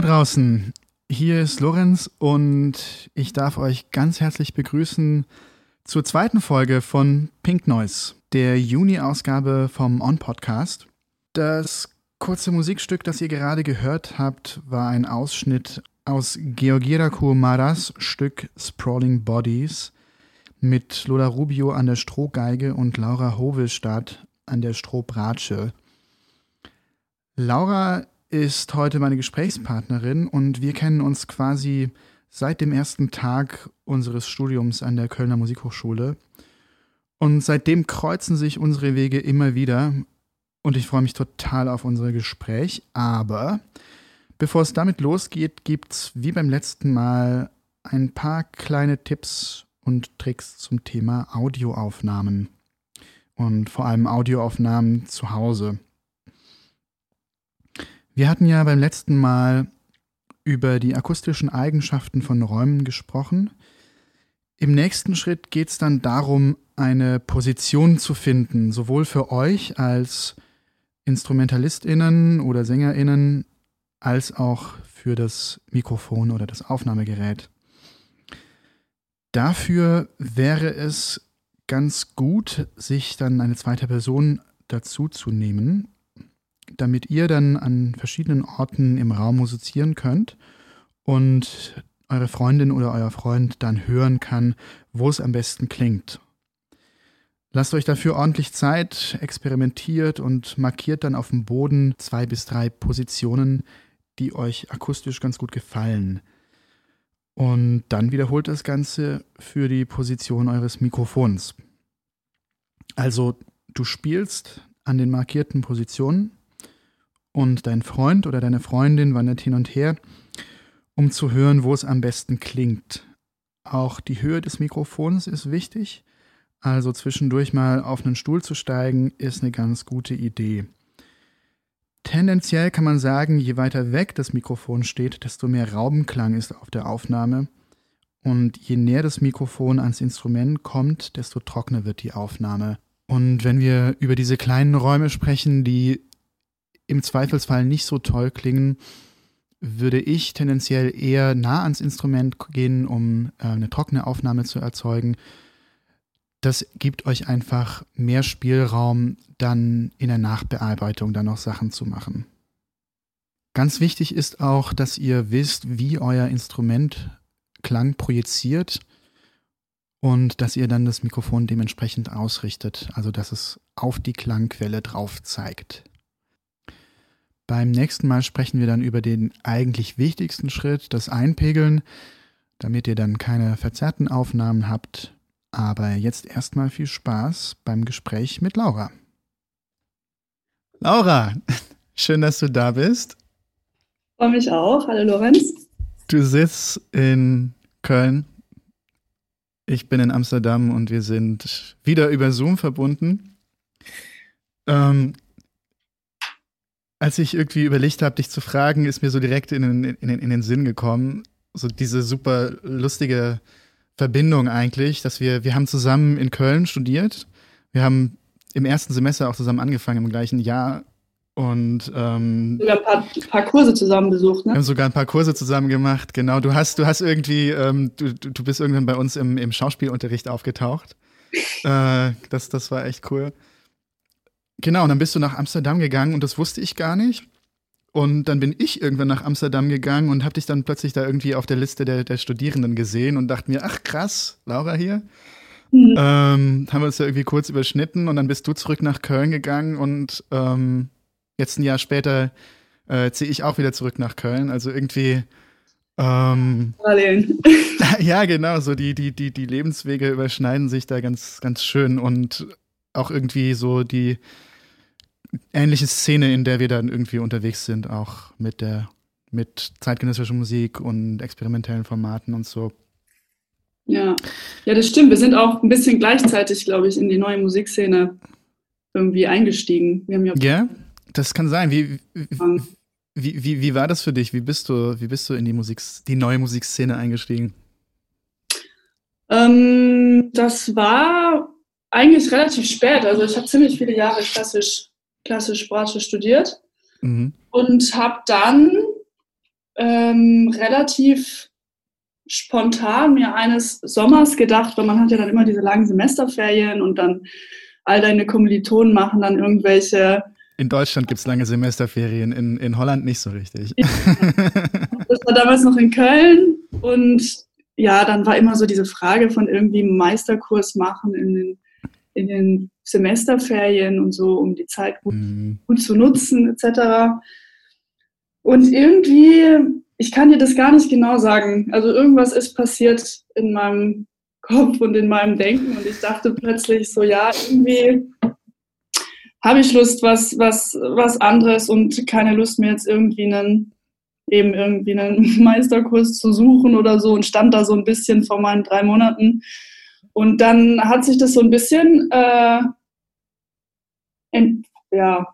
Draußen, hier ist Lorenz und ich darf euch ganz herzlich begrüßen zur zweiten Folge von Pink Noise, der Juni-Ausgabe vom On-Podcast. Das kurze Musikstück, das ihr gerade gehört habt, war ein Ausschnitt aus Georgira Kumaras Stück Sprawling Bodies mit Lola Rubio an der Strohgeige und Laura Hovestadt an der Strohbratsche. Laura ist heute meine Gesprächspartnerin und wir kennen uns quasi seit dem ersten Tag unseres Studiums an der Kölner Musikhochschule. Und seitdem kreuzen sich unsere Wege immer wieder und ich freue mich total auf unser Gespräch. Aber bevor es damit losgeht, gibt es wie beim letzten Mal ein paar kleine Tipps und Tricks zum Thema Audioaufnahmen und vor allem Audioaufnahmen zu Hause. Wir hatten ja beim letzten Mal über die akustischen Eigenschaften von Räumen gesprochen. Im nächsten Schritt geht es dann darum, eine Position zu finden, sowohl für euch als InstrumentalistInnen oder SängerInnen als auch für das Mikrofon oder das Aufnahmegerät. Dafür wäre es ganz gut, sich dann eine zweite Person dazu zu nehmen, damit ihr dann an verschiedenen Orten im Raum musizieren könnt und eure Freundin oder euer Freund dann hören kann, wo es am besten klingt. Lasst euch dafür ordentlich Zeit, experimentiert und markiert dann auf dem Boden zwei bis drei Positionen, die euch akustisch ganz gut gefallen. Und dann wiederholt das Ganze für die Position eures Mikrofons. Also du spielst an den markierten Positionen und dein Freund oder deine Freundin wandert hin und her, um zu hören, wo es am besten klingt. Auch die Höhe des Mikrofons ist wichtig. Also zwischendurch mal auf einen Stuhl zu steigen, ist eine ganz gute Idee. Tendenziell kann man sagen, je weiter weg das Mikrofon steht, desto mehr Raubenklang ist auf der Aufnahme. Und je näher das Mikrofon ans Instrument kommt, desto trockener wird die Aufnahme. Und wenn wir über diese kleinen Räume sprechen, die im Zweifelsfall nicht so toll klingen, würde ich tendenziell eher nah ans Instrument gehen, um äh, eine trockene Aufnahme zu erzeugen. Das gibt euch einfach mehr Spielraum, dann in der Nachbearbeitung dann noch Sachen zu machen. Ganz wichtig ist auch, dass ihr wisst, wie euer Instrument Klang projiziert und dass ihr dann das Mikrofon dementsprechend ausrichtet, also dass es auf die Klangquelle drauf zeigt. Beim nächsten Mal sprechen wir dann über den eigentlich wichtigsten Schritt, das Einpegeln, damit ihr dann keine verzerrten Aufnahmen habt. Aber jetzt erstmal viel Spaß beim Gespräch mit Laura. Laura, schön, dass du da bist. Freue mich auch. Hallo Lorenz. Du sitzt in Köln. Ich bin in Amsterdam und wir sind wieder über Zoom verbunden. Ähm, als ich irgendwie überlegt habe, dich zu fragen, ist mir so direkt in den, in, den, in den Sinn gekommen, so diese super lustige Verbindung eigentlich, dass wir, wir haben zusammen in Köln studiert. Wir haben im ersten Semester auch zusammen angefangen, im gleichen Jahr. Und ähm, sogar ein paar, paar, Kurse zusammen besucht, ne? Wir haben sogar ein paar Kurse zusammen gemacht, genau. Du hast, du hast irgendwie, ähm, du, du bist irgendwann bei uns im, im Schauspielunterricht aufgetaucht. äh, das, das war echt cool. Genau, und dann bist du nach Amsterdam gegangen und das wusste ich gar nicht. Und dann bin ich irgendwann nach Amsterdam gegangen und habe dich dann plötzlich da irgendwie auf der Liste der, der Studierenden gesehen und dachte mir, ach krass, Laura hier. Mhm. Ähm, haben wir uns ja irgendwie kurz überschnitten und dann bist du zurück nach Köln gegangen und ähm, jetzt ein Jahr später äh, ziehe ich auch wieder zurück nach Köln. Also irgendwie ähm, ja, genau, so die, die, die, die Lebenswege überschneiden sich da ganz, ganz schön und auch irgendwie so die ähnliche Szene, in der wir dann irgendwie unterwegs sind, auch mit der mit zeitgenössischer Musik und experimentellen Formaten und so. Ja, ja, das stimmt. Wir sind auch ein bisschen gleichzeitig, glaube ich, in die neue Musikszene irgendwie eingestiegen. Wir haben ja, ja das kann sein. Wie, wie, wie, wie war das für dich? Wie bist du, wie bist du in die Musik, die neue Musikszene eingestiegen? Ähm, das war eigentlich relativ spät. Also ich habe ziemlich viele Jahre klassisch, klassisch Sprache studiert mhm. und habe dann ähm, relativ spontan mir eines Sommers gedacht, weil man hat ja dann immer diese langen Semesterferien und dann all deine Kommilitonen machen dann irgendwelche. In Deutschland gibt es lange Semesterferien, in, in Holland nicht so richtig. Ja. Das war damals noch in Köln und ja, dann war immer so diese Frage von irgendwie Meisterkurs machen in den, in den Semesterferien und so, um die Zeit gut, mhm. gut zu nutzen, etc. Und irgendwie, ich kann dir das gar nicht genau sagen. Also irgendwas ist passiert in meinem Kopf und in meinem Denken und ich dachte plötzlich so, ja, irgendwie habe ich Lust, was, was, was anderes und keine Lust mehr jetzt irgendwie einen, eben irgendwie einen Meisterkurs zu suchen oder so und stand da so ein bisschen vor meinen drei Monaten. Und dann hat sich das so ein bisschen äh, ent, ja,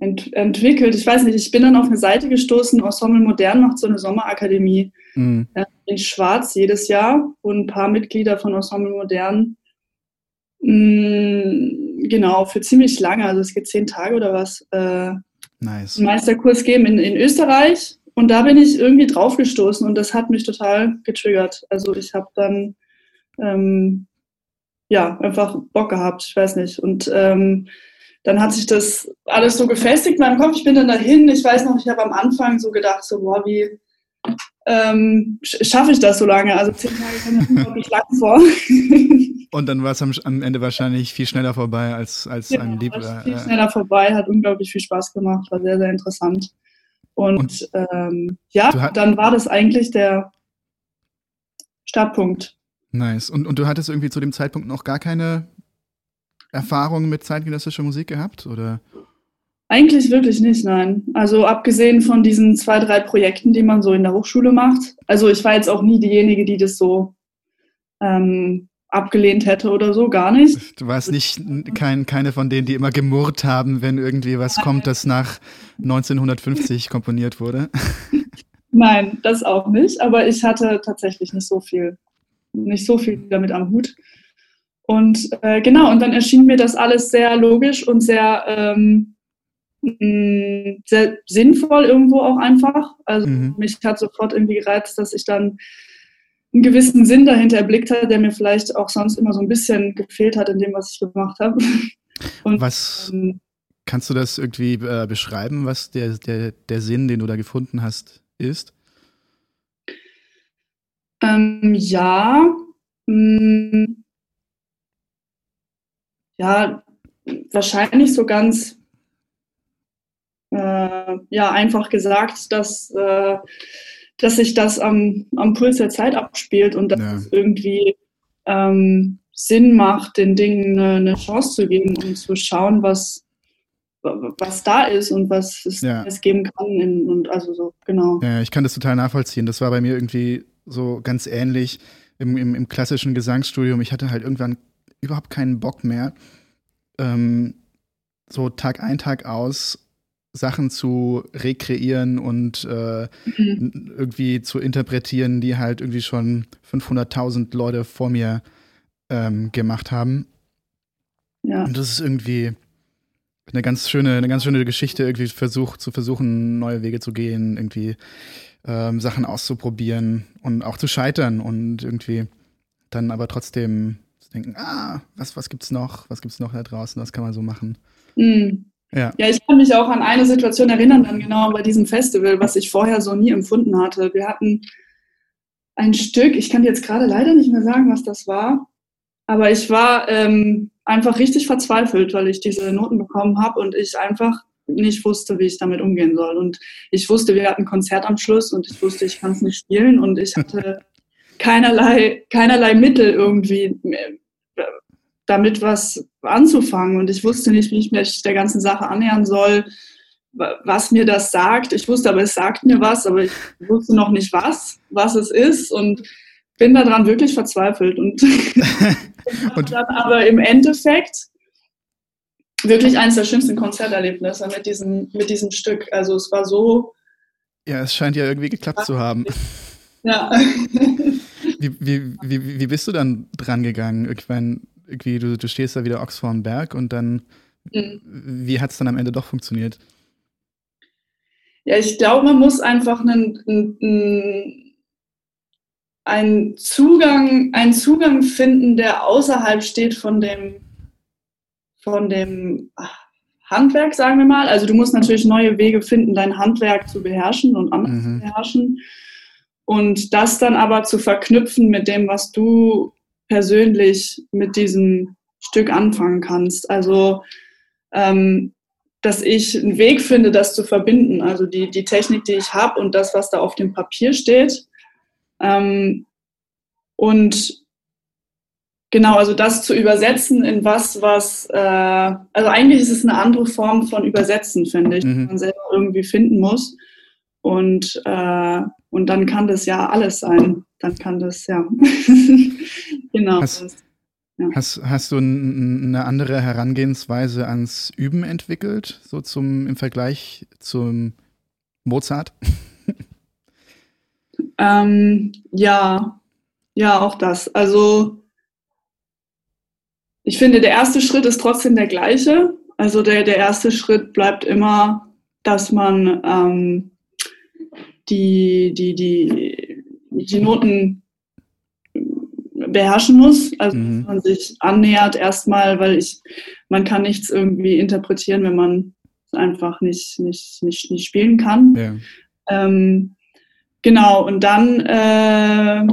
ent, entwickelt. Ich weiß nicht, ich bin dann auf eine Seite gestoßen, Ensemble Modern macht so eine Sommerakademie mhm. in Schwarz jedes Jahr, wo ein paar Mitglieder von Ensemble Modern mh, mm, genau, für ziemlich lange, also es geht zehn Tage oder was, äh, nice. einen Meisterkurs geben in, in Österreich. Und da bin ich irgendwie drauf gestoßen und das hat mich total getriggert. Also ich habe dann ähm, ja einfach Bock gehabt, ich weiß nicht. Und ähm, dann hat sich das alles so gefestigt in meinem Kopf. Ich bin dann dahin. Ich weiß noch, ich habe am Anfang so gedacht, so, boah, wie ähm, schaffe ich das so lange? Also zehn Tage kommen unglaublich lang vor. Und dann war es am, am, Ende wahrscheinlich viel schneller vorbei als, als ja, ein Lieb. Viel schneller vorbei, hat unglaublich viel Spaß gemacht, war sehr, sehr interessant. Und, Und ähm, ja, dann war das eigentlich der Startpunkt. Nice. Und, und du hattest irgendwie zu dem Zeitpunkt noch gar keine Erfahrungen mit zeitgenössischer Musik gehabt? Oder? Eigentlich wirklich nicht, nein. Also abgesehen von diesen zwei, drei Projekten, die man so in der Hochschule macht. Also ich war jetzt auch nie diejenige, die das so ähm, abgelehnt hätte oder so, gar nicht. Du warst nicht kein, keine von denen, die immer gemurrt haben, wenn irgendwie was kommt, das nach 1950 komponiert wurde. Nein, das auch nicht. Aber ich hatte tatsächlich nicht so viel, nicht so viel damit am Hut. Und äh, genau, und dann erschien mir das alles sehr logisch und sehr, ähm, mm, sehr sinnvoll irgendwo auch einfach. Also mhm. mich hat sofort irgendwie gereizt, dass ich dann einen gewissen Sinn dahinter erblickt habe, der mir vielleicht auch sonst immer so ein bisschen gefehlt hat in dem, was ich gemacht habe. Und, was ähm, kannst du das irgendwie äh, beschreiben, was der, der, der Sinn, den du da gefunden hast, ist? Ähm, ja, mh, mm, ja, wahrscheinlich so ganz äh, ja, einfach gesagt, dass, äh, dass sich das am, am Puls der Zeit abspielt und dass ja. es irgendwie ähm, Sinn macht, den Dingen eine, eine, Chance zu geben und zu schauen, was, was da ist und was es, ja. es geben kann. In, und also so, genau. Ja, ich kann das total nachvollziehen. Das war bei mir irgendwie so ganz ähnlich im, im, im klassischen Gesangsstudium. Ich hatte halt irgendwann überhaupt keinen Bock mehr, ähm, so Tag ein, Tag aus Sachen zu rekreieren und äh, mhm. irgendwie zu interpretieren, die halt irgendwie schon 500.000 Leute vor mir ähm, gemacht haben. Ja. Und das ist irgendwie eine ganz schöne, eine ganz schöne Geschichte, irgendwie versucht, zu versuchen, neue Wege zu gehen, irgendwie ähm, Sachen auszuprobieren und auch zu scheitern und irgendwie dann aber trotzdem denken, ah, was, was gibt's noch? Was gibt's noch da draußen? Was kann man so machen? Mhm. Ja. ja, ich kann mich auch an eine Situation erinnern, dann genau bei diesem Festival, was ich vorher so nie empfunden hatte. Wir hatten ein Stück, ich kann jetzt gerade leider nicht mehr sagen, was das war, aber ich war ähm, einfach richtig verzweifelt, weil ich diese Noten bekommen habe und ich einfach nicht wusste, wie ich damit umgehen soll. Und ich wusste, wir hatten ein Konzert am Schluss und ich wusste, ich kann es nicht spielen und ich hatte keinerlei, keinerlei Mittel irgendwie damit was anzufangen. Und ich wusste nicht, wie ich mich der ganzen Sache annähern soll, was mir das sagt. Ich wusste aber, es sagt mir was, aber ich wusste noch nicht was, was es ist und bin daran wirklich verzweifelt. Und, und dann aber im Endeffekt wirklich eines der schönsten Konzerterlebnisse mit diesem, mit diesem Stück. Also es war so. Ja, es scheint ja irgendwie geklappt zu haben. Ja. wie, wie, wie, wie bist du dann dran gegangen? Ich meine, irgendwie, du, du stehst da wieder Ochs vorm Berg und dann, mhm. wie hat es dann am Ende doch funktioniert? Ja, ich glaube, man muss einfach einen, einen, einen, Zugang, einen Zugang finden, der außerhalb steht von dem, von dem Handwerk, sagen wir mal. Also du musst natürlich neue Wege finden, dein Handwerk zu beherrschen und anders mhm. zu beherrschen. Und das dann aber zu verknüpfen mit dem, was du persönlich mit diesem Stück anfangen kannst. Also ähm, dass ich einen Weg finde, das zu verbinden. Also die, die Technik, die ich habe und das, was da auf dem Papier steht. Ähm, und genau, also das zu übersetzen in was, was, äh, also eigentlich ist es eine andere Form von Übersetzen, finde ich, mhm. die man selber irgendwie finden muss. Und, äh, und dann kann das ja alles sein. Dann kann das, ja. genau. Hast, ja. Hast, hast du eine andere Herangehensweise ans Üben entwickelt, so zum im Vergleich zum Mozart? ähm, ja, ja, auch das. Also ich finde, der erste Schritt ist trotzdem der gleiche. Also der, der erste Schritt bleibt immer, dass man ähm, die, die, die, die Noten beherrschen muss. Also mhm. dass man sich annähert erstmal, weil ich, man kann nichts irgendwie interpretieren, wenn man einfach nicht, nicht, nicht, nicht spielen kann. Ja. Ähm, genau, und dann äh,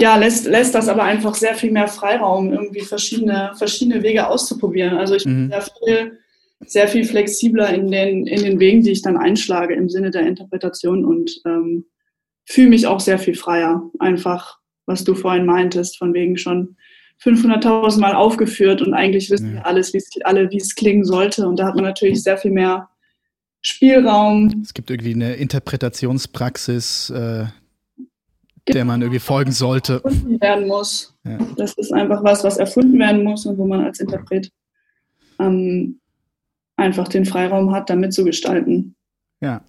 ja, lässt, lässt das aber einfach sehr viel mehr Freiraum, irgendwie verschiedene, verschiedene Wege auszuprobieren. Also ich bin mhm. sehr viel, sehr viel flexibler in den, in den Wegen, die ich dann einschlage im Sinne der Interpretation und ähm, fühle mich auch sehr viel freier. Einfach, was du vorhin meintest, von wegen schon 500.000 Mal aufgeführt und eigentlich wissen wir alles, wie's, alle, wie es klingen sollte. Und da hat man natürlich sehr viel mehr Spielraum. Es gibt irgendwie eine Interpretationspraxis, äh, der man irgendwie folgen sollte. Erfunden werden muss. Ja. Das ist einfach was, was erfunden werden muss und wo man als Interpret ähm, einfach den Freiraum hat, damit zu gestalten. Ja,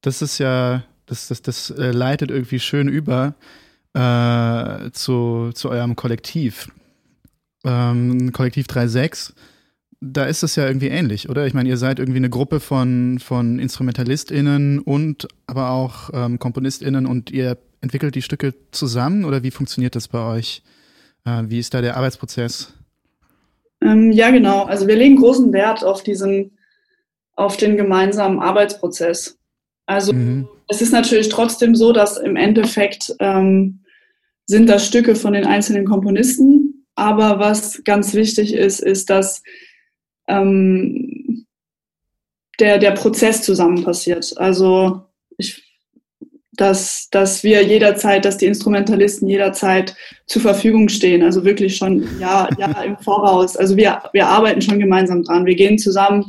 das ist ja das, das, das äh, leitet irgendwie schön über äh, zu, zu eurem Kollektiv. Ähm, Kollektiv 3.6, da ist es ja irgendwie ähnlich, oder? Ich meine, ihr seid irgendwie eine Gruppe von, von InstrumentalistInnen und aber auch ähm, KomponistInnen und ihr entwickelt die Stücke zusammen oder wie funktioniert das bei euch? Äh, wie ist da der Arbeitsprozess? Ähm, ja, genau. Also wir legen großen Wert auf diesen, auf den gemeinsamen Arbeitsprozess. Also mhm. es ist natürlich trotzdem so, dass im Endeffekt ähm, sind das Stücke von den einzelnen Komponisten. Aber was ganz wichtig ist, ist, dass ähm, der, der Prozess zusammen passiert. Also ich, dass, dass wir jederzeit, dass die Instrumentalisten jederzeit zur Verfügung stehen. Also wirklich schon ja, ja im Voraus. Also wir, wir arbeiten schon gemeinsam dran. Wir gehen zusammen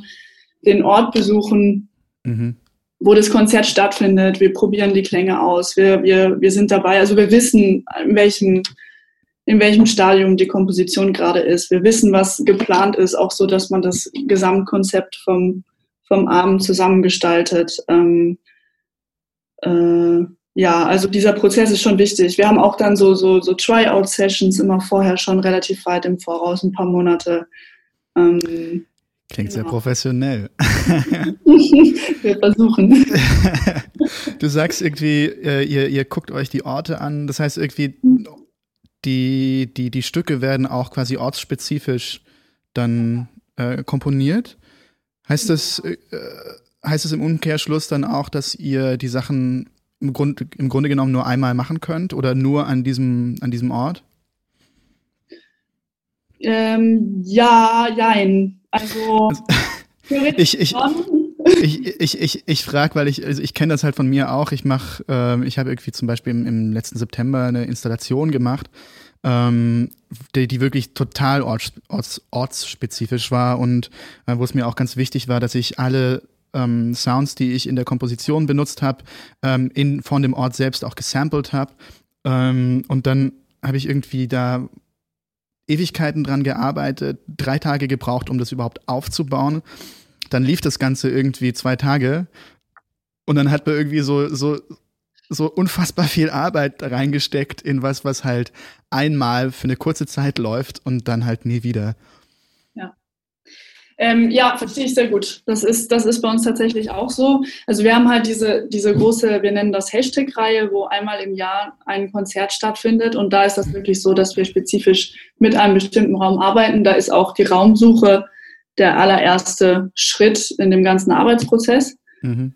den Ort besuchen. Mhm wo das Konzert stattfindet. Wir probieren die Klänge aus. Wir, wir, wir sind dabei. Also wir wissen, in welchem, in welchem Stadium die Komposition gerade ist. Wir wissen, was geplant ist, auch so, dass man das Gesamtkonzept vom, vom Abend zusammengestaltet. Ähm, äh, ja, also dieser Prozess ist schon wichtig. Wir haben auch dann so, so, so Tryout-Sessions immer vorher schon relativ weit im Voraus, ein paar Monate. Ähm, Klingt genau. sehr professionell. Wir versuchen. Du sagst irgendwie, äh, ihr, ihr guckt euch die Orte an. Das heißt irgendwie, die, die, die Stücke werden auch quasi ortsspezifisch dann äh, komponiert. Heißt das, äh, heißt das im Umkehrschluss dann auch, dass ihr die Sachen im, Grund, im Grunde genommen nur einmal machen könnt oder nur an diesem, an diesem Ort? Ähm, ja, jein. Also, ich, ich, ich, ich, ich, ich frage, weil ich, also ich kenne das halt von mir auch. Ich mache, ähm, ich habe irgendwie zum Beispiel im, im, letzten September eine Installation gemacht, ähm, die, die wirklich total orts, orts, ortsspezifisch war und äh, wo es mir auch ganz wichtig war, dass ich alle ähm, Sounds, die ich in der Komposition benutzt habe, ähm, von dem Ort selbst auch gesampelt habe. Ähm, und dann habe ich irgendwie da Ewigkeiten dran gearbeitet, drei Tage gebraucht, um das überhaupt aufzubauen. Dann lief das Ganze irgendwie zwei Tage und dann hat man irgendwie so, so, so unfassbar viel Arbeit reingesteckt in was, was halt einmal für eine kurze Zeit läuft und dann halt nie wieder. Ja. Ähm, ja, verstehe ich sehr gut. Das ist, das ist bei uns tatsächlich auch so. Also wir haben halt diese, diese große, wir nennen das Hashtag-Reihe, wo einmal im Jahr ein Konzert stattfindet. Und da ist das wirklich so, dass wir spezifisch mit einem bestimmten Raum arbeiten. Da ist auch die Raumsuche der allererste Schritt in dem ganzen Arbeitsprozess. Mhm.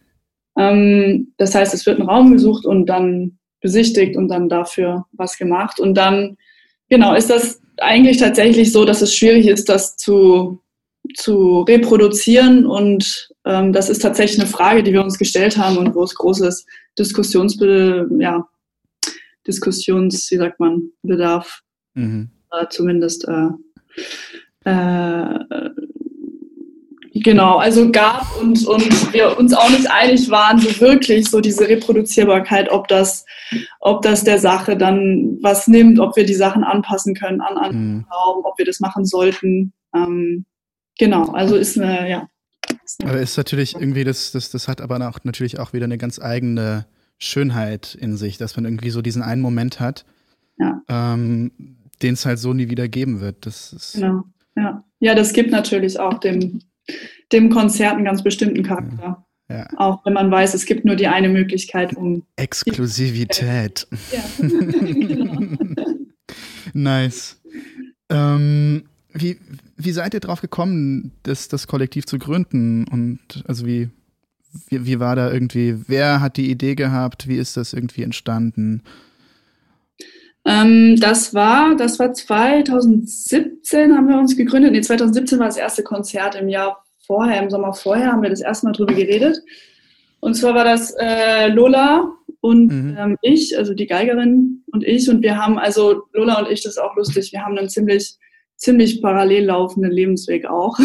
Ähm, das heißt, es wird ein Raum gesucht und dann besichtigt und dann dafür was gemacht. Und dann, genau, ist das eigentlich tatsächlich so, dass es schwierig ist, das zu zu reproduzieren. Und ähm, das ist tatsächlich eine Frage, die wir uns gestellt haben und wo es großes Diskussions, ja, Diskussions, wie sagt man, Bedarf mhm. äh, zumindest äh, äh, genau, also gab und, und wir uns auch nicht einig waren, so wirklich so diese Reproduzierbarkeit, ob das, ob das der Sache dann was nimmt, ob wir die Sachen anpassen können an einen mhm. Raum, ob wir das machen sollten. Ähm, Genau, also ist eine, ja. Aber ist natürlich irgendwie, das, das, das hat aber auch natürlich auch wieder eine ganz eigene Schönheit in sich, dass man irgendwie so diesen einen Moment hat, ja. ähm, den es halt so nie wieder geben wird. Das ist genau, ja. Ja, das gibt natürlich auch dem, dem Konzert einen ganz bestimmten Charakter. Ja. Auch wenn man weiß, es gibt nur die eine Möglichkeit, um. Exklusivität. Ja. genau. nice. Ähm, wie, wie seid ihr drauf gekommen, das, das Kollektiv zu gründen? Und also wie, wie, wie war da irgendwie, wer hat die Idee gehabt? Wie ist das irgendwie entstanden? Ähm, das war, das war 2017 haben wir uns gegründet. Nee, 2017 war das erste Konzert im Jahr vorher, im Sommer vorher haben wir das erste Mal drüber geredet. Und zwar war das äh, Lola und mhm. ähm, ich, also die Geigerin und ich. Und wir haben, also Lola und ich, das ist auch lustig, wir haben einen ziemlich ziemlich parallel laufenden Lebensweg auch.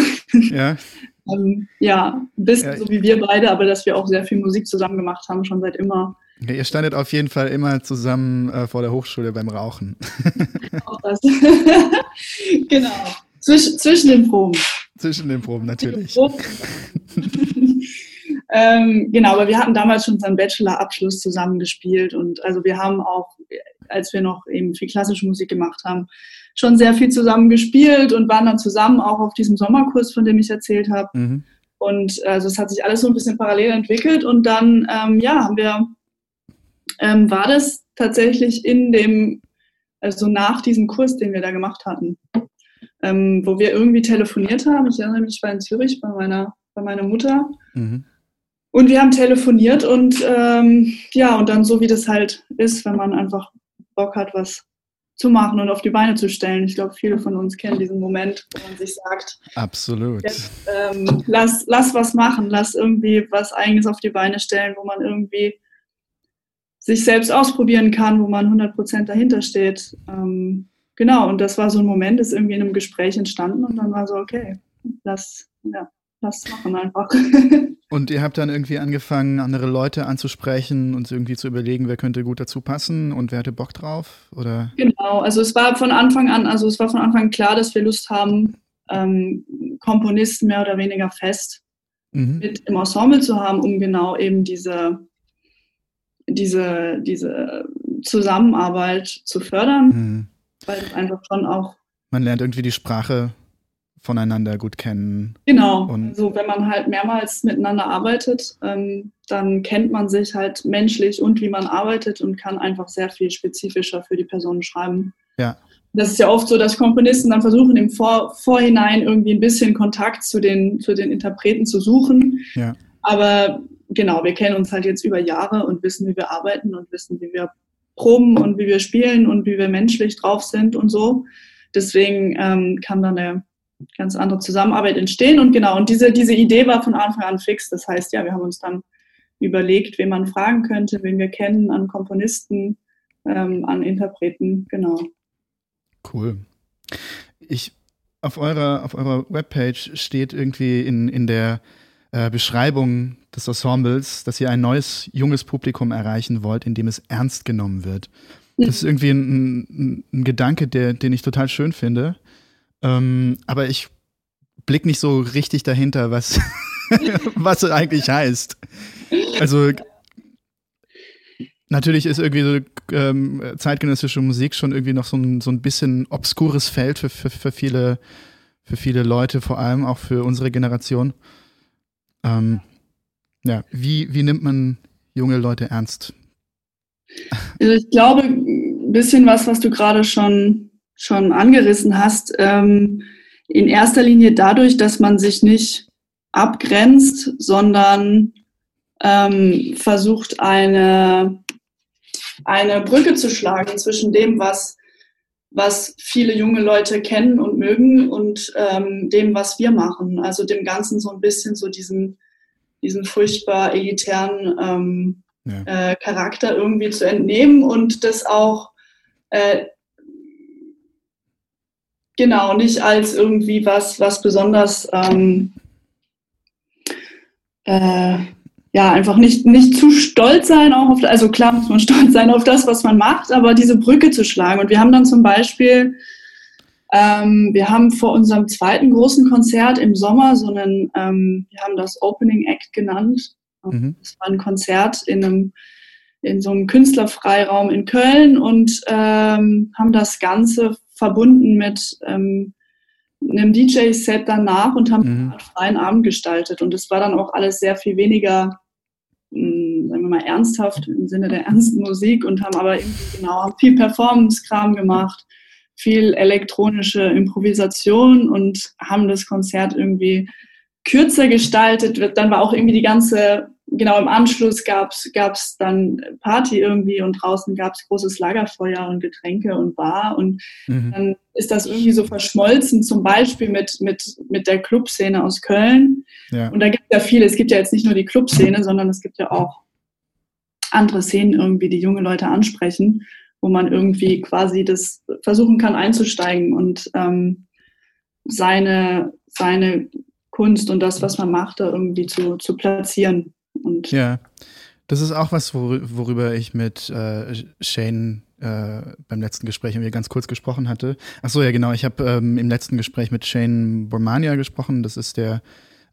Ja. ähm, ja, ein bisschen ja. so wie wir beide, aber dass wir auch sehr viel Musik zusammen gemacht haben, schon seit immer. Ihr standet auf jeden Fall immer zusammen äh, vor der Hochschule beim Rauchen. auch das. genau. Zwisch, zwischen den Proben. Zwischen den Proben, natürlich. ähm, genau, aber wir hatten damals schon unseren Bachelor-Abschluss zusammen gespielt und also wir haben auch, als wir noch eben viel klassische Musik gemacht haben, schon sehr viel zusammen gespielt und waren dann zusammen auch auf diesem Sommerkurs, von dem ich erzählt habe. Mhm. Und also es hat sich alles so ein bisschen parallel entwickelt und dann, ähm, ja, haben wir, ähm, war das tatsächlich in dem, also nach diesem Kurs, den wir da gemacht hatten, ähm, wo wir irgendwie telefoniert haben. Ich erinnere mich, ich war in Zürich bei meiner, bei meiner Mutter. Mhm. Und wir haben telefoniert und ähm, ja, und dann so wie das halt ist, wenn man einfach Bock hat, was zu machen und auf die Beine zu stellen. Ich glaube, viele von uns kennen diesen Moment, wo man sich sagt, absolut. Jetzt, ähm, lass, lass was machen, lass irgendwie was eigenes auf die Beine stellen, wo man irgendwie sich selbst ausprobieren kann, wo man 100% dahinter steht. Ähm, genau, und das war so ein Moment, ist irgendwie in einem Gespräch entstanden und dann war so, okay, lass, ja, lass machen einfach. Und ihr habt dann irgendwie angefangen, andere Leute anzusprechen und irgendwie zu überlegen, wer könnte gut dazu passen und wer hätte Bock drauf? Oder? Genau, also es war von Anfang an, also es war von Anfang an klar, dass wir Lust haben, ähm, Komponisten mehr oder weniger fest mhm. mit im Ensemble zu haben, um genau eben diese, diese, diese Zusammenarbeit zu fördern. Mhm. Weil es einfach schon auch. Man lernt irgendwie die Sprache voneinander gut kennen. Genau. Und also wenn man halt mehrmals miteinander arbeitet, ähm, dann kennt man sich halt menschlich und wie man arbeitet und kann einfach sehr viel spezifischer für die Person schreiben. Ja. Das ist ja oft so, dass Komponisten dann versuchen, im Vor Vorhinein irgendwie ein bisschen Kontakt zu den, zu den Interpreten zu suchen. Ja. Aber genau, wir kennen uns halt jetzt über Jahre und wissen, wie wir arbeiten und wissen, wie wir proben und wie wir spielen und wie wir menschlich drauf sind und so. Deswegen ähm, kann dann eine ganz andere Zusammenarbeit entstehen. Und genau, und diese, diese Idee war von Anfang an fix. Das heißt, ja, wir haben uns dann überlegt, wen man fragen könnte, wen wir kennen, an Komponisten, ähm, an Interpreten, genau. Cool. Ich, auf eurer, auf eurer Webpage steht irgendwie in, in der äh, Beschreibung des Ensembles, dass ihr ein neues, junges Publikum erreichen wollt, in dem es ernst genommen wird. Das ist irgendwie ein, ein, ein Gedanke, der, den ich total schön finde. Ähm, aber ich blick nicht so richtig dahinter, was, was es eigentlich heißt. Also natürlich ist irgendwie so ähm, zeitgenössische Musik schon irgendwie noch so ein, so ein bisschen obskures Feld für, für, für viele für viele Leute, vor allem auch für unsere Generation. Ähm, ja, wie, wie nimmt man junge Leute ernst? Also ich glaube, ein bisschen was, was du gerade schon, schon angerissen hast, ähm, in erster Linie dadurch, dass man sich nicht abgrenzt, sondern ähm, versucht, eine, eine Brücke zu schlagen zwischen dem, was, was viele junge Leute kennen und mögen und ähm, dem, was wir machen. Also dem Ganzen so ein bisschen so diesen, diesen furchtbar elitären ähm, ja. äh, Charakter irgendwie zu entnehmen und das auch äh, genau nicht als irgendwie was, was besonders ähm, äh, ja, einfach nicht, nicht zu stolz sein, auch auf, also klar muss man stolz sein auf das, was man macht, aber diese Brücke zu schlagen. Und wir haben dann zum Beispiel, ähm, wir haben vor unserem zweiten großen Konzert im Sommer so einen, ähm, wir haben das Opening Act genannt. Mhm. Das war ein Konzert in einem, in so einem Künstlerfreiraum in Köln und ähm, haben das Ganze verbunden mit ähm, einem DJ-Set danach und haben mhm. einen freien Abend gestaltet. Und es war dann auch alles sehr viel weniger sagen wir mal, ernsthaft im Sinne der ernsten Musik und haben aber irgendwie genau viel Performance-Kram gemacht, viel elektronische Improvisation und haben das Konzert irgendwie kürzer gestaltet. Dann war auch irgendwie die ganze genau im Anschluss gab es dann Party irgendwie und draußen gab es großes Lagerfeuer und Getränke und Bar und mhm. dann ist das irgendwie so verschmolzen, zum Beispiel mit, mit, mit der Clubszene aus Köln. Ja. Und da gibt es ja viele, es gibt ja jetzt nicht nur die Clubszene, sondern es gibt ja auch andere Szenen irgendwie, die junge Leute ansprechen, wo man irgendwie quasi das versuchen kann einzusteigen und ähm, seine, seine Kunst und das, was man macht, da irgendwie zu, zu platzieren. Und ja, das ist auch was, worüber ich mit äh, Shane äh, beim letzten Gespräch irgendwie ganz kurz gesprochen hatte. Ach so, ja genau, ich habe ähm, im letzten Gespräch mit Shane Bormania gesprochen. Das ist der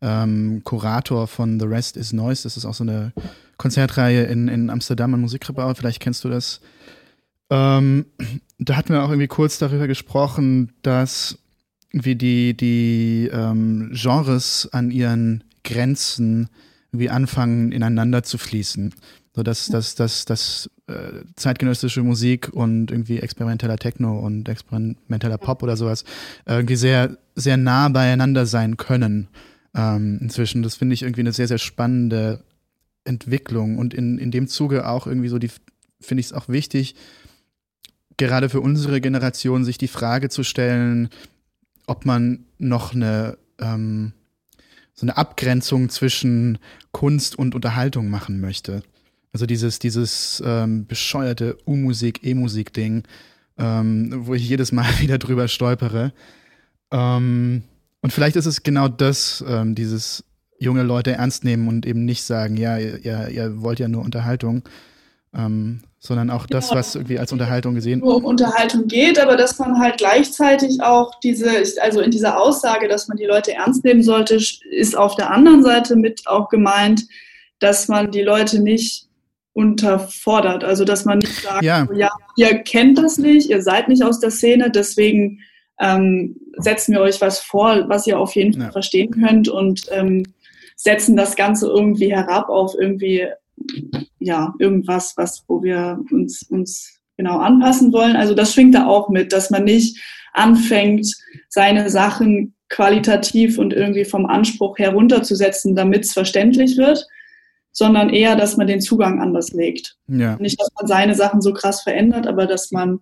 ähm, Kurator von The Rest is Noise. Das ist auch so eine Konzertreihe in, in Amsterdam am Musikrebau. Vielleicht kennst du das. Ähm, da hatten wir auch irgendwie kurz darüber gesprochen, dass wie die, die ähm, Genres an ihren Grenzen irgendwie anfangen, ineinander zu fließen. So dass, dass, dass, dass äh, zeitgenössische Musik und irgendwie experimenteller Techno und experimenteller Pop oder sowas äh, irgendwie sehr, sehr nah beieinander sein können ähm, inzwischen. Das finde ich irgendwie eine sehr, sehr spannende Entwicklung und in, in dem Zuge auch irgendwie so die, finde ich es auch wichtig, gerade für unsere Generation sich die Frage zu stellen, ob man noch eine ähm, so eine Abgrenzung zwischen Kunst und Unterhaltung machen möchte. Also dieses, dieses ähm, bescheuerte U-Musik, E-Musik-Ding, ähm, wo ich jedes Mal wieder drüber stolpere. Ähm, und vielleicht ist es genau das, ähm, dieses junge Leute ernst nehmen und eben nicht sagen, ja, ihr, ihr wollt ja nur Unterhaltung, ähm, sondern auch das, genau. was irgendwie als Unterhaltung gesehen wird. Nur um Unterhaltung geht, aber dass man halt gleichzeitig auch diese, also in dieser Aussage, dass man die Leute ernst nehmen sollte, ist auf der anderen Seite mit auch gemeint, dass man die Leute nicht unterfordert. Also dass man nicht sagt, ja. ja, ihr kennt das nicht, ihr seid nicht aus der Szene, deswegen ähm, setzen wir euch was vor, was ihr auf jeden Fall ja. verstehen könnt und ähm, setzen das Ganze irgendwie herab auf irgendwie ja, irgendwas, was, wo wir uns, uns genau anpassen wollen. Also das schwingt da auch mit, dass man nicht anfängt, seine Sachen qualitativ und irgendwie vom Anspruch herunterzusetzen, damit es verständlich wird, sondern eher, dass man den Zugang anders legt. Ja. Nicht, dass man seine Sachen so krass verändert, aber dass man.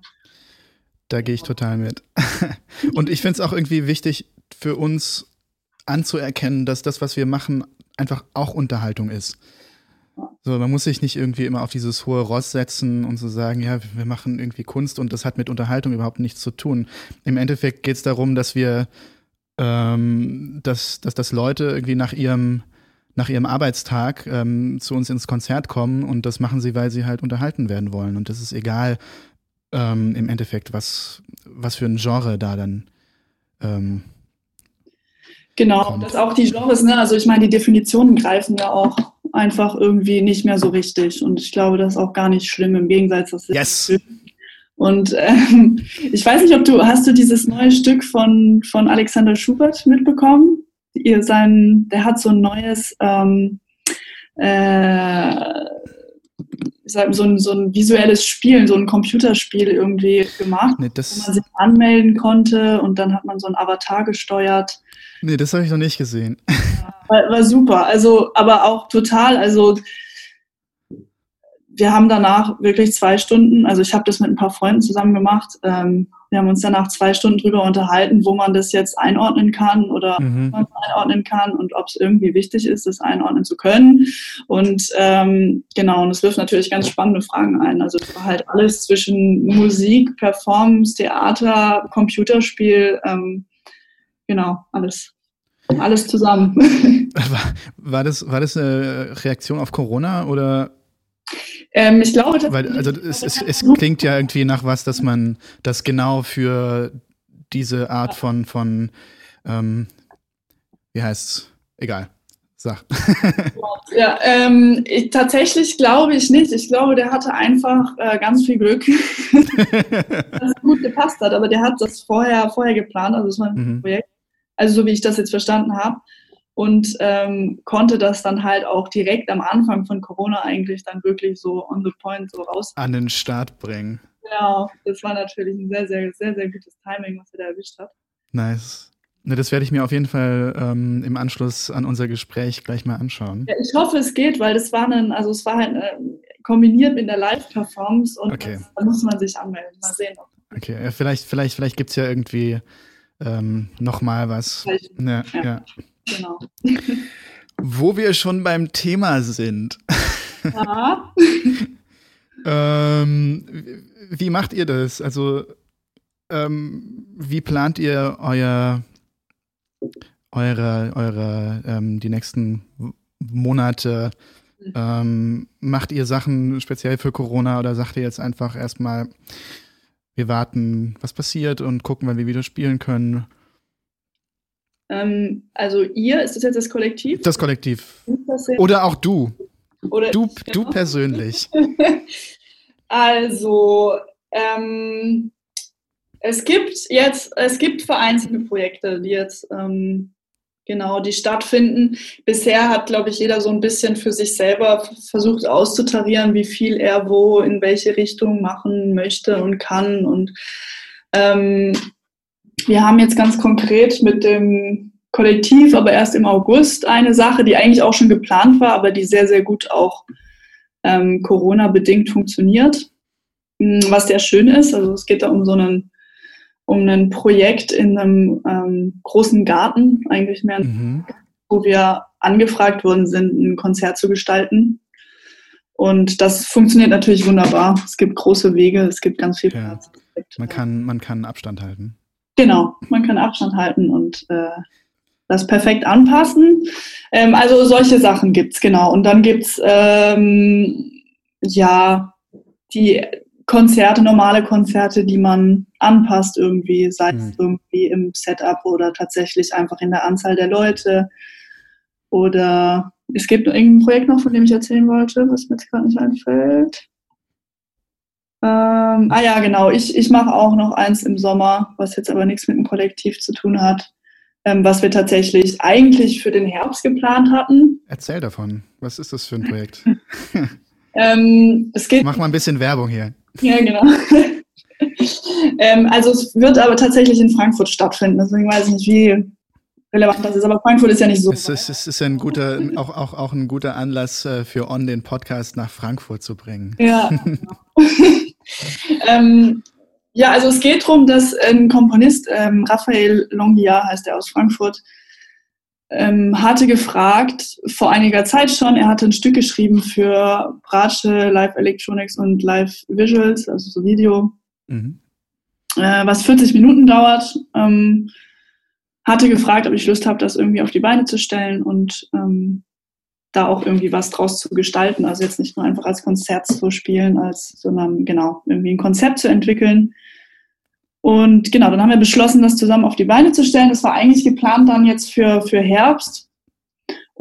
Da gehe ich total mit. und ich finde es auch irgendwie wichtig für uns anzuerkennen, dass das, was wir machen, einfach auch Unterhaltung ist. So, man muss sich nicht irgendwie immer auf dieses hohe Ross setzen und so sagen, ja, wir machen irgendwie Kunst und das hat mit Unterhaltung überhaupt nichts zu tun. Im Endeffekt geht es darum, dass wir, ähm, dass, dass, dass Leute irgendwie nach ihrem, nach ihrem Arbeitstag ähm, zu uns ins Konzert kommen und das machen sie, weil sie halt unterhalten werden wollen. Und das ist egal ähm, im Endeffekt, was, was für ein Genre da dann ähm, Genau, kommt. das auch die Genres, ne? Also ich meine, die Definitionen greifen ja auch einfach irgendwie nicht mehr so richtig. Und ich glaube, das ist auch gar nicht schlimm. Im Gegensatz, das ist yes. Und ähm, ich weiß nicht, ob du, hast du dieses neue Stück von, von Alexander Schubert mitbekommen? Ihr sein, der hat so ein neues, ähm, äh, so ein, so ein visuelles Spiel, so ein Computerspiel irgendwie gemacht, nee, wo man sich anmelden konnte und dann hat man so ein Avatar gesteuert. Nee, das habe ich noch nicht gesehen. War, war super. Also, aber auch total, also wir haben danach wirklich zwei Stunden, also ich habe das mit ein paar Freunden zusammen gemacht. Ähm, wir haben uns danach zwei Stunden drüber unterhalten, wo man das jetzt einordnen kann oder mhm. man einordnen kann und ob es irgendwie wichtig ist, das einordnen zu können. Und ähm, genau, und es wirft natürlich ganz spannende Fragen ein. Also es war halt alles zwischen Musik, Performance, Theater, Computerspiel, ähm, genau, alles. Alles zusammen. War, war, das, war das eine Reaktion auf Corona oder ähm, ich glaube Weil, also es, es, es klingt ja irgendwie nach was, dass man das genau für diese Art von, von ähm, wie heißt's? Egal. Sag. ja, ähm, ich, tatsächlich glaube ich nicht. Ich glaube, der hatte einfach äh, ganz viel Glück, dass es gut gepasst hat. Aber der hat das vorher, vorher geplant, also das war ein mhm. Projekt. Also so wie ich das jetzt verstanden habe und ähm, konnte das dann halt auch direkt am Anfang von Corona eigentlich dann wirklich so on the point so raus. An den Start bringen. Genau, das war natürlich ein sehr, sehr, sehr, sehr gutes Timing, was er da erwischt hat. Nice. Ne, das werde ich mir auf jeden Fall ähm, im Anschluss an unser Gespräch gleich mal anschauen. Ja, ich hoffe, es geht, weil das war ein, also es war halt äh, kombiniert mit der Live-Performance und okay. das, da muss man sich anmelden. Mal sehen. Okay, ja, vielleicht, vielleicht, vielleicht gibt es ja irgendwie ähm, nochmal was. Ja, ja. ja. Genau. Wo wir schon beim Thema sind. Ja. ähm, wie macht ihr das? Also, ähm, wie plant ihr euer, eure, eure, ähm, die nächsten Monate? Ähm, macht ihr Sachen speziell für Corona oder sagt ihr jetzt einfach erstmal, wir warten, was passiert und gucken, wann wir wieder spielen können? Ähm, also ihr, ist das jetzt das Kollektiv? Das Kollektiv. Oder auch du. Oder du, ich, du persönlich. also, ähm, es gibt jetzt, es gibt vereinzelte Projekte, die jetzt ähm, genau, die stattfinden. Bisher hat, glaube ich, jeder so ein bisschen für sich selber versucht auszutarieren, wie viel er wo in welche Richtung machen möchte und kann. Und ähm, wir haben jetzt ganz konkret mit dem Kollektiv, aber erst im August eine Sache, die eigentlich auch schon geplant war, aber die sehr, sehr gut auch ähm, Corona-bedingt funktioniert. Hm, was sehr schön ist, also es geht da um so einen, um ein Projekt in einem ähm, großen Garten, eigentlich mehr, mhm. wo wir angefragt worden sind, ein Konzert zu gestalten. Und das funktioniert natürlich wunderbar. Es gibt große Wege, es gibt ganz viel Platz. Ja. Man kann, man kann Abstand halten. Genau, man kann Abstand halten und äh, das perfekt anpassen. Ähm, also solche Sachen gibt es, genau. Und dann gibt es ähm, ja die Konzerte, normale Konzerte, die man anpasst irgendwie, sei es mhm. irgendwie im Setup oder tatsächlich einfach in der Anzahl der Leute. Oder es gibt irgendein Projekt noch, von dem ich erzählen wollte, was mir jetzt gerade nicht einfällt. Ähm, ah ja, genau. Ich, ich mache auch noch eins im Sommer, was jetzt aber nichts mit dem Kollektiv zu tun hat, ähm, was wir tatsächlich eigentlich für den Herbst geplant hatten. Erzähl davon. Was ist das für ein Projekt? ähm, es geht Mach mal ein bisschen Werbung hier. Ja, genau. ähm, also es wird aber tatsächlich in Frankfurt stattfinden. Deswegen weiß ich nicht, wie relevant das ist. Aber Frankfurt ist ja nicht so. Es ist, es ist ein guter, auch, auch, auch ein guter Anlass äh, für On den Podcast nach Frankfurt zu bringen. Ja. Ähm, ja, also es geht darum, dass ein Komponist, ähm, Raphael Longia heißt er aus Frankfurt, ähm, hatte gefragt, vor einiger Zeit schon, er hatte ein Stück geschrieben für Bratsche, Live Electronics und Live Visuals, also so Video, mhm. äh, was 40 Minuten dauert. Ähm, hatte gefragt, ob ich Lust habe, das irgendwie auf die Beine zu stellen und ähm, da auch irgendwie was draus zu gestalten. Also jetzt nicht nur einfach als Konzert zu spielen, als, sondern genau, irgendwie ein Konzept zu entwickeln. Und genau, dann haben wir beschlossen, das zusammen auf die Beine zu stellen. Das war eigentlich geplant dann jetzt für, für Herbst.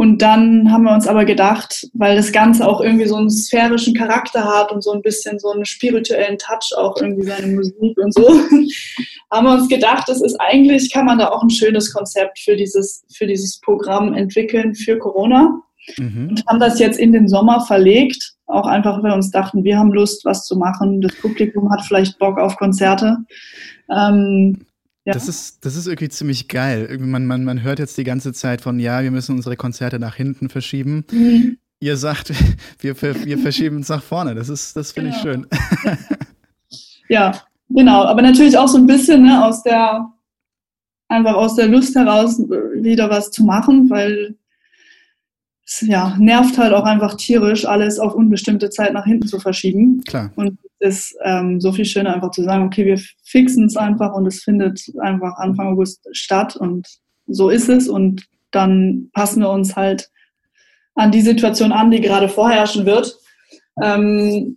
Und dann haben wir uns aber gedacht, weil das Ganze auch irgendwie so einen sphärischen Charakter hat und so ein bisschen so einen spirituellen Touch auch irgendwie seine Musik und so, haben wir uns gedacht, das ist eigentlich, kann man da auch ein schönes Konzept für dieses, für dieses Programm entwickeln für Corona. Mhm. Und haben das jetzt in den Sommer verlegt, auch einfach, weil wir uns dachten, wir haben Lust, was zu machen. Das Publikum hat vielleicht Bock auf Konzerte. Ähm, ja. Das, ist, das ist irgendwie ziemlich geil. Man, man, man hört jetzt die ganze Zeit von, ja, wir müssen unsere Konzerte nach hinten verschieben. Mhm. Ihr sagt, wir, wir verschieben es nach vorne. Das das finde genau. ich schön. ja, genau. Aber natürlich auch so ein bisschen ne, aus der, einfach aus der Lust heraus wieder was zu machen, weil ja, nervt halt auch einfach tierisch, alles auf unbestimmte Zeit nach hinten zu verschieben. Klar. Und ist ähm, so viel schöner, einfach zu sagen, okay, wir fixen es einfach und es findet einfach Anfang August statt und so ist es und dann passen wir uns halt an die Situation an, die gerade vorherrschen wird. Ähm,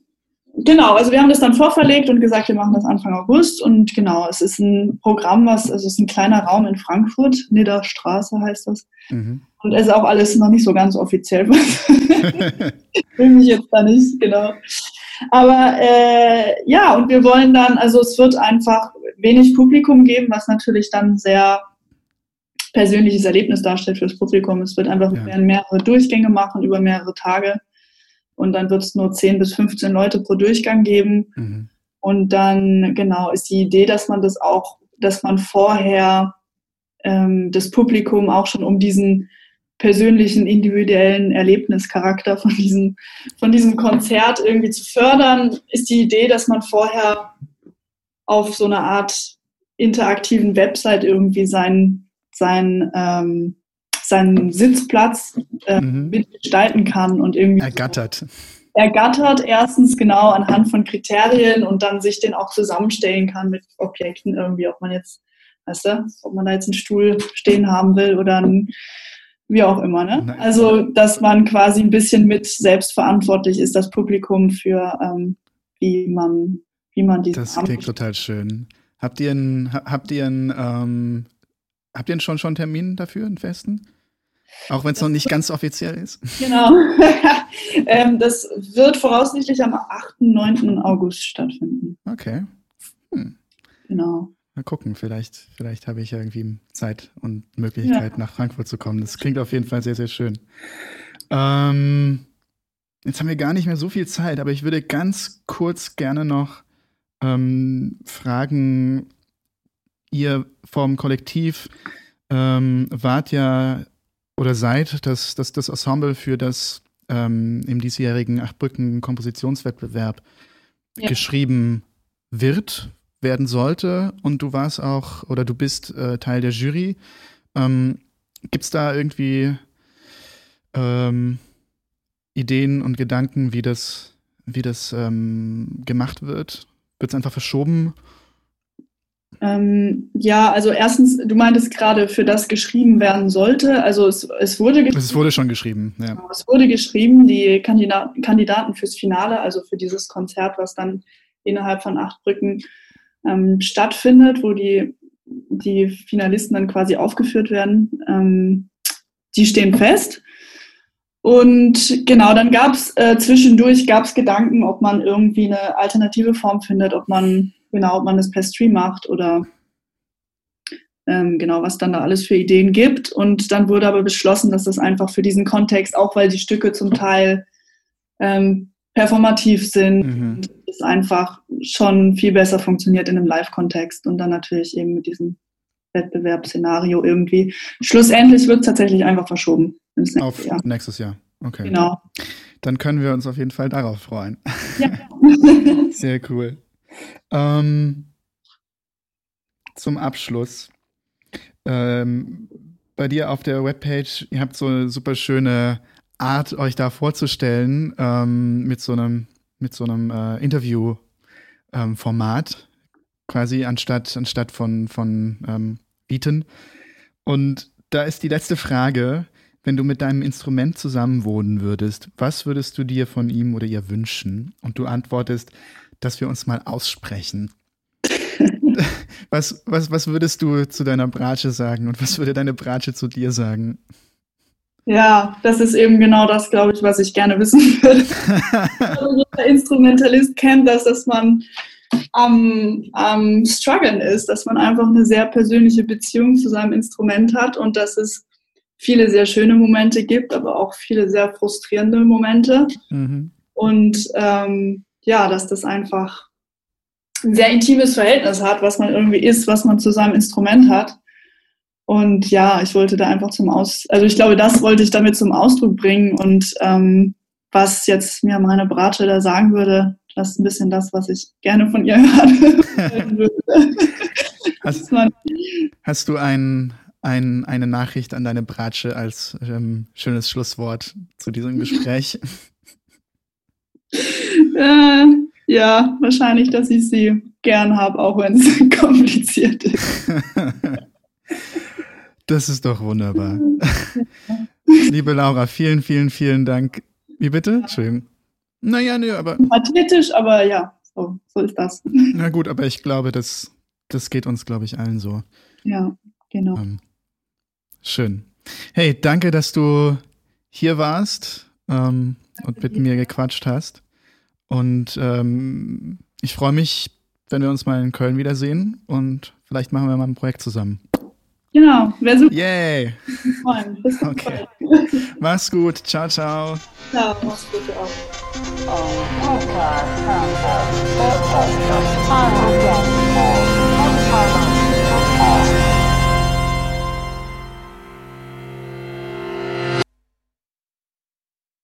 genau, also wir haben das dann vorverlegt und gesagt, wir machen das Anfang August und genau, es ist ein Programm, was, also es ist ein kleiner Raum in Frankfurt, Nidderstraße heißt das. Mhm. Und es ist auch alles noch nicht so ganz offiziell. ich will mich jetzt da nicht, genau. Aber äh, ja, und wir wollen dann, also es wird einfach wenig Publikum geben, was natürlich dann sehr persönliches Erlebnis darstellt fürs Publikum. Es wird einfach ja. mehrere Durchgänge machen über mehrere Tage. Und dann wird es nur 10 bis 15 Leute pro Durchgang geben. Mhm. Und dann, genau, ist die Idee, dass man das auch, dass man vorher ähm, das Publikum auch schon um diesen persönlichen, individuellen Erlebnischarakter von diesem, von diesem Konzert irgendwie zu fördern, ist die Idee, dass man vorher auf so eine Art interaktiven Website irgendwie seinen, seinen, ähm, seinen Sitzplatz äh, mhm. mitgestalten kann und irgendwie ergattert. Ergattert erstens genau anhand von Kriterien und dann sich den auch zusammenstellen kann mit Objekten irgendwie, ob man jetzt, weißt du, ob man da jetzt einen Stuhl stehen haben will oder ein wie auch immer. Ne? Also, dass man quasi ein bisschen mit selbstverantwortlich ist, das Publikum für ähm, wie man, wie man diese. Das klingt total schön. Habt ihr einen, habt ihr einen, ähm, habt ihr schon schon einen Termin dafür, einen festen? Auch wenn es noch nicht ganz offiziell ist. Genau. ähm, das wird voraussichtlich am 8. 9. August stattfinden. Okay. Hm. Genau. Mal gucken, vielleicht, vielleicht habe ich ja irgendwie Zeit und Möglichkeit, ja. nach Frankfurt zu kommen. Das klingt auf jeden Fall sehr, sehr schön. Ähm, jetzt haben wir gar nicht mehr so viel Zeit, aber ich würde ganz kurz gerne noch ähm, fragen, ihr vom Kollektiv ähm, wart ja oder seid das, das, das Ensemble für das ähm, im diesjährigen Achtbrücken Kompositionswettbewerb ja. geschrieben wird werden sollte und du warst auch oder du bist äh, Teil der Jury. Ähm, Gibt es da irgendwie ähm, Ideen und Gedanken, wie das, wie das ähm, gemacht wird? Wird es einfach verschoben? Ähm, ja, also erstens, du meintest gerade, für das geschrieben werden sollte. Also es, es wurde geschrieben. Es wurde schon geschrieben, ja. Genau, es wurde geschrieben, die Kandidaten, Kandidaten fürs Finale, also für dieses Konzert, was dann innerhalb von acht Brücken ähm, stattfindet, wo die, die Finalisten dann quasi aufgeführt werden, ähm, die stehen fest. Und genau, dann gab es äh, zwischendurch gab's Gedanken, ob man irgendwie eine alternative Form findet, ob man, genau, ob man das per Stream macht oder ähm, genau, was dann da alles für Ideen gibt. Und dann wurde aber beschlossen, dass das einfach für diesen Kontext, auch weil die Stücke zum Teil ähm, performativ sind, mhm. es einfach schon viel besser funktioniert in einem Live-Kontext und dann natürlich eben mit diesem Wettbewerbsszenario irgendwie. Schlussendlich wird es tatsächlich einfach verschoben. Nächstes auf Jahr. nächstes Jahr. Okay. Genau. Dann können wir uns auf jeden Fall darauf freuen. Ja. Sehr cool. Ähm, zum Abschluss. Ähm, bei dir auf der Webpage, ihr habt so eine super schöne Art, euch da vorzustellen, ähm, mit so einem, mit so einem äh, Interview-Format, ähm, quasi anstatt, anstatt von, von ähm, Bieten. Und da ist die letzte Frage, wenn du mit deinem Instrument zusammenwohnen würdest, was würdest du dir von ihm oder ihr wünschen? Und du antwortest, dass wir uns mal aussprechen. was, was, was würdest du zu deiner Bratsche sagen und was würde deine Bratsche zu dir sagen? Ja, das ist eben genau das, glaube ich, was ich gerne wissen würde. also jeder Instrumentalist kennt das, dass man am, am Struggeln ist, dass man einfach eine sehr persönliche Beziehung zu seinem Instrument hat und dass es viele sehr schöne Momente gibt, aber auch viele sehr frustrierende Momente. Mhm. Und ähm, ja, dass das einfach ein sehr intimes Verhältnis hat, was man irgendwie ist, was man zu seinem Instrument hat. Und ja, ich wollte da einfach zum Aus, also ich glaube, das wollte ich damit zum Ausdruck bringen. Und ähm, was jetzt mir meine Bratsche da sagen würde, das ist ein bisschen das, was ich gerne von ihr hören würde. hast, hast, du ein, ein, eine Nachricht an deine Bratsche als ähm, schönes Schlusswort zu diesem Gespräch? äh, ja, wahrscheinlich, dass ich sie gern habe, auch wenn es kompliziert ist. Das ist doch wunderbar. Liebe Laura, vielen, vielen, vielen Dank. Wie bitte? Entschuldigung. Naja, nee, aber. Pathetisch, aber ja, so, so ist das. Na gut, aber ich glaube, das, das geht uns, glaube ich, allen so. Ja, genau. Ähm, schön. Hey, danke, dass du hier warst ähm, und mit mir gequatscht hast. Und ähm, ich freue mich, wenn wir uns mal in Köln wiedersehen und vielleicht machen wir mal ein Projekt zusammen. Genau, wäre super. Yay. Bis okay. Mach's gut. Ciao, ciao. Ciao, mach's gut auch. Oh, okay.